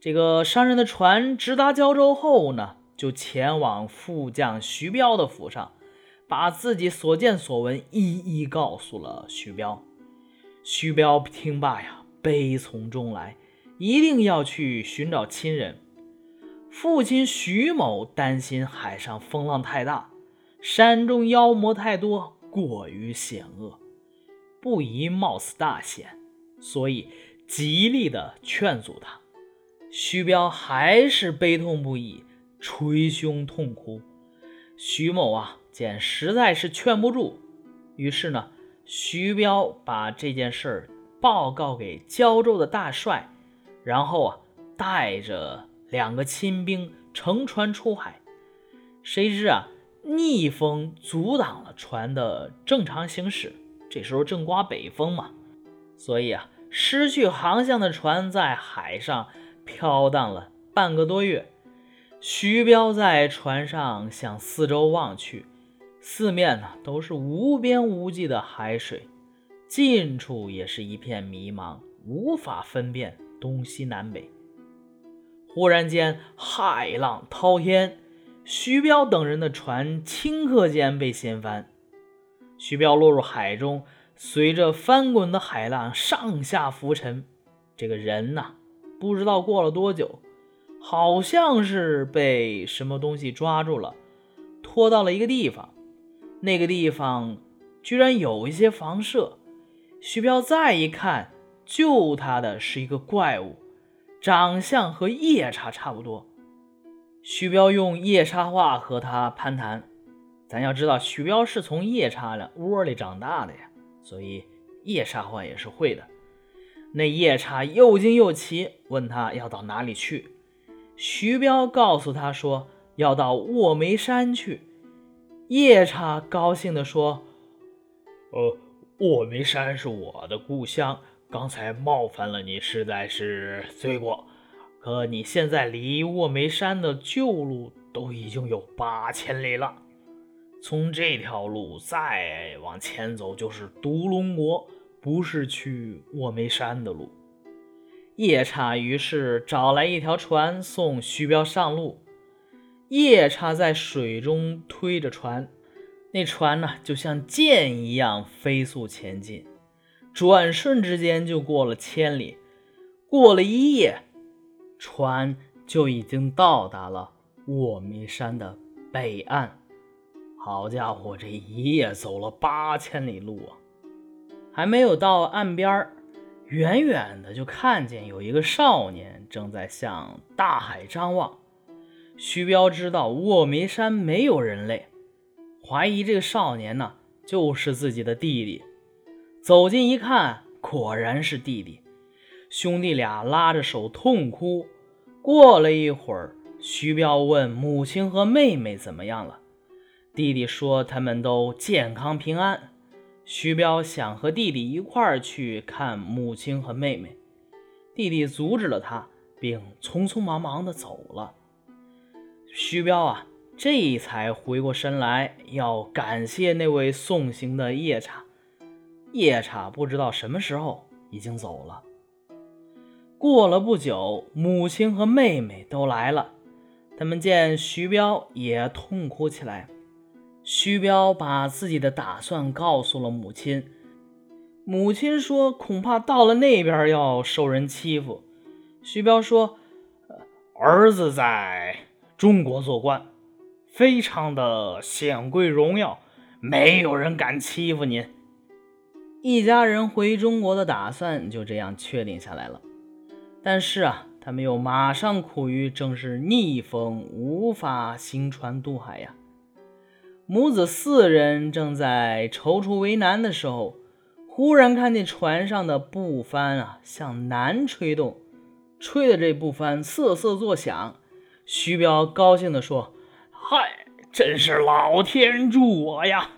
这个商人的船直达胶州后呢，就前往副将徐彪的府上，把自己所见所闻一一告诉了徐彪。徐彪听罢呀，悲从中来，一定要去寻找亲人。父亲徐某担心海上风浪太大，山中妖魔太多，过于险恶，不宜冒此大险，所以极力的劝阻他。徐彪还是悲痛不已，捶胸痛哭。徐某啊，见实在是劝不住，于是呢，徐彪把这件事儿报告给胶州的大帅，然后啊，带着两个亲兵乘船出海。谁知啊，逆风阻挡了船的正常行驶。这时候正刮北风嘛，所以啊，失去航向的船在海上。飘荡了半个多月，徐彪在船上向四周望去，四面呢都是无边无际的海水，近处也是一片迷茫，无法分辨东西南北。忽然间，海浪滔天，徐彪等人的船顷刻间被掀翻，徐彪落入海中，随着翻滚的海浪上下浮沉，这个人呐。不知道过了多久，好像是被什么东西抓住了，拖到了一个地方。那个地方居然有一些房舍。徐彪再一看，救他的是一个怪物，长相和夜叉差不多。徐彪用夜叉话和他攀谈。咱要知道，徐彪是从夜叉的窝里长大的呀，所以夜叉话也是会的。那夜叉又惊又奇，问他要到哪里去。徐彪告诉他说要到卧梅山去。夜叉高兴地说：“呃，卧梅山是我的故乡，刚才冒犯了你，实在是罪过。可你现在离卧梅山的旧路都已经有八千里了，从这条路再往前走就是独龙国。”不是去卧梅山的路。夜叉于是找来一条船送徐彪上路。夜叉在水中推着船，那船呢就像箭一样飞速前进，转瞬之间就过了千里。过了一夜，船就已经到达了卧梅山的北岸。好家伙，这一夜走了八千里路啊！还没有到岸边，远远的就看见有一个少年正在向大海张望。徐彪知道卧梅山没有人类，怀疑这个少年呢就是自己的弟弟。走近一看，果然是弟弟。兄弟俩拉着手痛哭。过了一会儿，徐彪问母亲和妹妹怎么样了，弟弟说他们都健康平安。徐彪想和弟弟一块儿去看母亲和妹妹，弟弟阻止了他，并匆匆忙忙地走了。徐彪啊，这才回过神来，要感谢那位送行的夜叉。夜叉不知道什么时候已经走了。过了不久，母亲和妹妹都来了，他们见徐彪也痛哭起来。徐彪把自己的打算告诉了母亲，母亲说恐怕到了那边要受人欺负。徐彪说：“儿子在中国做官，非常的显贵荣耀，没有人敢欺负您。”一家人回中国的打算就这样确定下来了。但是啊，他们又马上苦于正是逆风，无法行船渡海呀。母子四人正在踌躇为难的时候，忽然看见船上的布帆啊向南吹动，吹的这布帆瑟瑟作响。徐彪高兴地说：“嗨，真是老天助我呀！”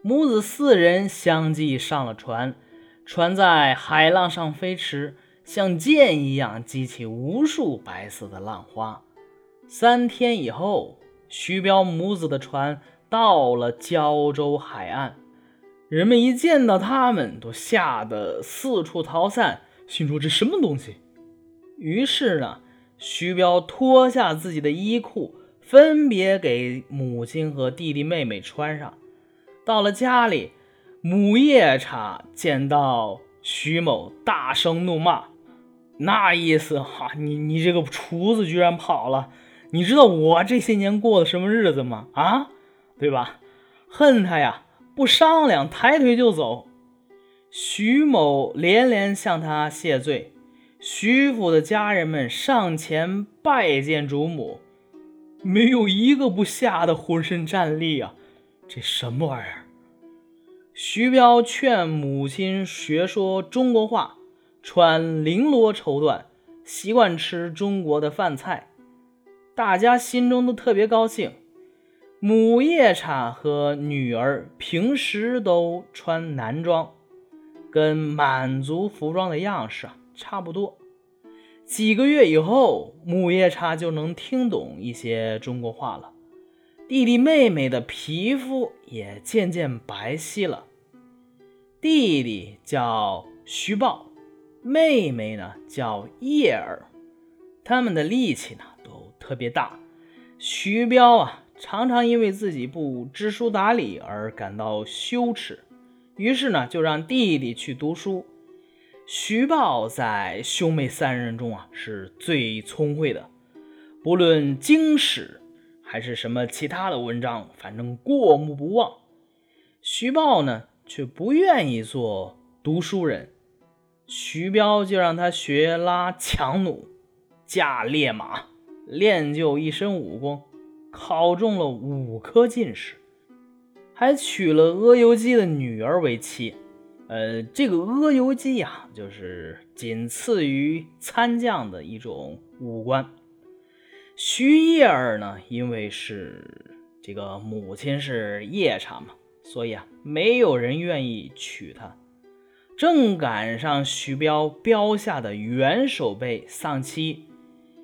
母子四人相继上了船，船在海浪上飞驰，像箭一样激起无数白色的浪花。三天以后，徐彪母子的船。到了胶州海岸，人们一见到他们，都吓得四处逃散，心说这什么东西？于是呢，徐彪脱下自己的衣裤，分别给母亲和弟弟妹妹穿上。到了家里，母夜叉见到徐某，大声怒骂：“那意思哈，你你这个厨子居然跑了！你知道我这些年过的什么日子吗？啊，对吧？恨他呀！不商量，抬腿就走。”徐某连连向他谢罪。徐府的家人们上前拜见主母，没有一个不吓得浑身战栗啊！这什么玩意儿？徐彪劝母亲学说中国话，穿绫罗绸缎，习惯吃中国的饭菜，大家心中都特别高兴。母夜叉和女儿平时都穿男装，跟满族服装的样式啊。差不多几个月以后，母夜叉就能听懂一些中国话了。弟弟妹妹的皮肤也渐渐白皙了。弟弟叫徐豹，妹妹呢叫叶儿，他们的力气呢都特别大。徐彪啊，常常因为自己不知书达理而感到羞耻，于是呢就让弟弟去读书。徐豹在兄妹三人中啊是最聪慧的，不论经史还是什么其他的文章，反正过目不忘。徐豹呢却不愿意做读书人，徐彪就让他学拉强弩、驾烈马，练就一身武功，考中了五科进士，还娶了阿游击的女儿为妻。呃，这个阿游击呀，就是仅次于参将的一种武官。徐叶儿呢，因为是这个母亲是夜叉嘛，所以啊，没有人愿意娶她。正赶上徐彪标下的元守备丧妻，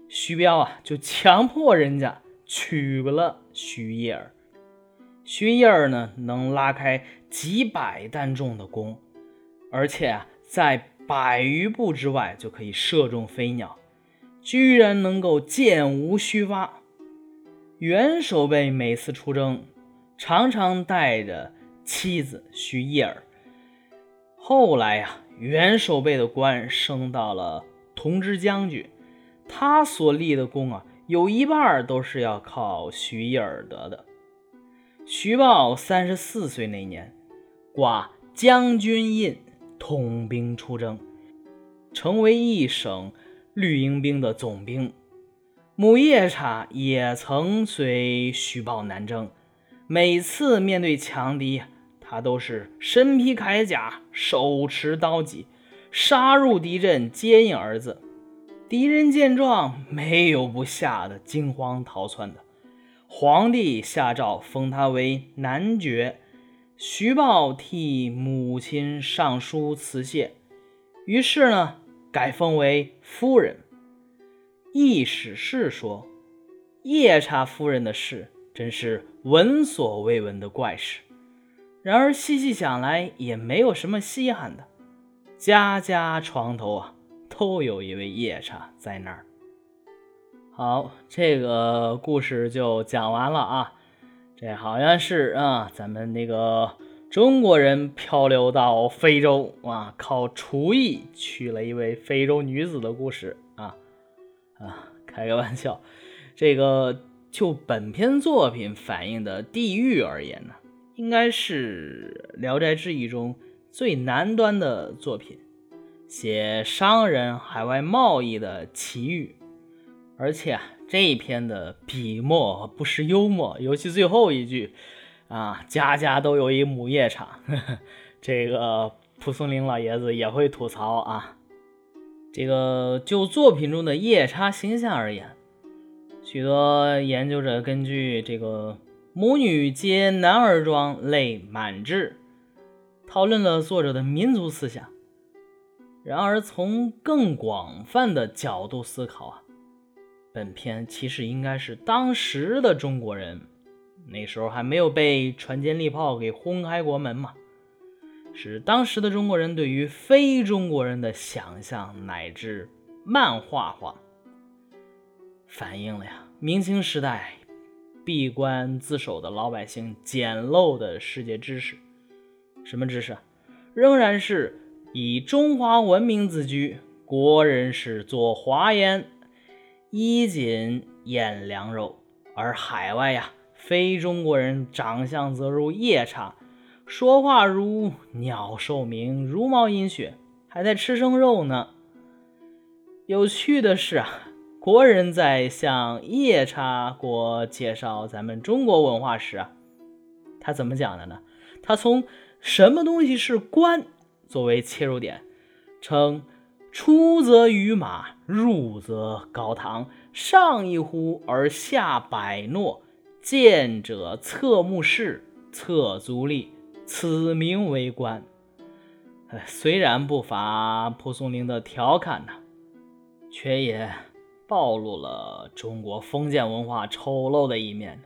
徐彪啊，就强迫人家娶了徐叶儿。徐叶儿呢，能拉开几百担重的弓。而且啊，在百余步之外就可以射中飞鸟，居然能够箭无虚发。袁守备每次出征，常常带着妻子徐叶儿。后来呀，袁守备的官升到了同知将军，他所立的功啊，有一半都是要靠徐叶儿得的。徐豹三十四岁那年，挂将军印。统兵出征，成为一省绿营兵的总兵。母夜叉也曾随徐豹南征，每次面对强敌，他都是身披铠甲，手持刀戟，杀入敌阵，接应儿子。敌人见状，没有不吓得惊慌逃窜的。皇帝下诏封他为男爵。徐豹替母亲上书辞谢，于是呢，改封为夫人。易史是说，夜叉夫人的事真是闻所未闻的怪事。然而细细想来，也没有什么稀罕的，家家床头啊，都有一位夜叉在那儿。好，这个故事就讲完了啊。这好像是啊，咱们那个中国人漂流到非洲啊，靠厨艺娶了一位非洲女子的故事啊啊，开个玩笑。这个就本篇作品反映的地域而言呢，应该是《聊斋志异》中最南端的作品，写商人海外贸易的奇遇，而且啊。这一篇的笔墨不失幽默，尤其最后一句，啊，家家都有一母夜叉，这个蒲松龄老爷子也会吐槽啊。这个就作品中的夜叉形象而言，许多研究者根据这个“母女皆男儿装，泪满志”，讨论了作者的民族思想。然而，从更广泛的角度思考啊。本片其实应该是当时的中国人，那时候还没有被船坚利炮给轰开国门嘛，是当时的中国人对于非中国人的想象乃至漫画化。反映了呀明清时代闭关自守的老百姓简陋的世界知识。什么知识？仍然是以中华文明自居，国人是做华严，衣锦宴良肉，而海外呀，非中国人长相则如夜叉，说话如鸟兽鸣，茹毛饮血，还在吃生肉呢。有趣的是啊，国人在向夜叉国介绍咱们中国文化时啊，他怎么讲的呢？他从什么东西是官作为切入点，称出则于马，入则高堂，上一呼而下百诺，见者侧目视，侧足立，此名为官。虽然不乏蒲松龄的调侃呐。却也暴露了中国封建文化丑陋的一面。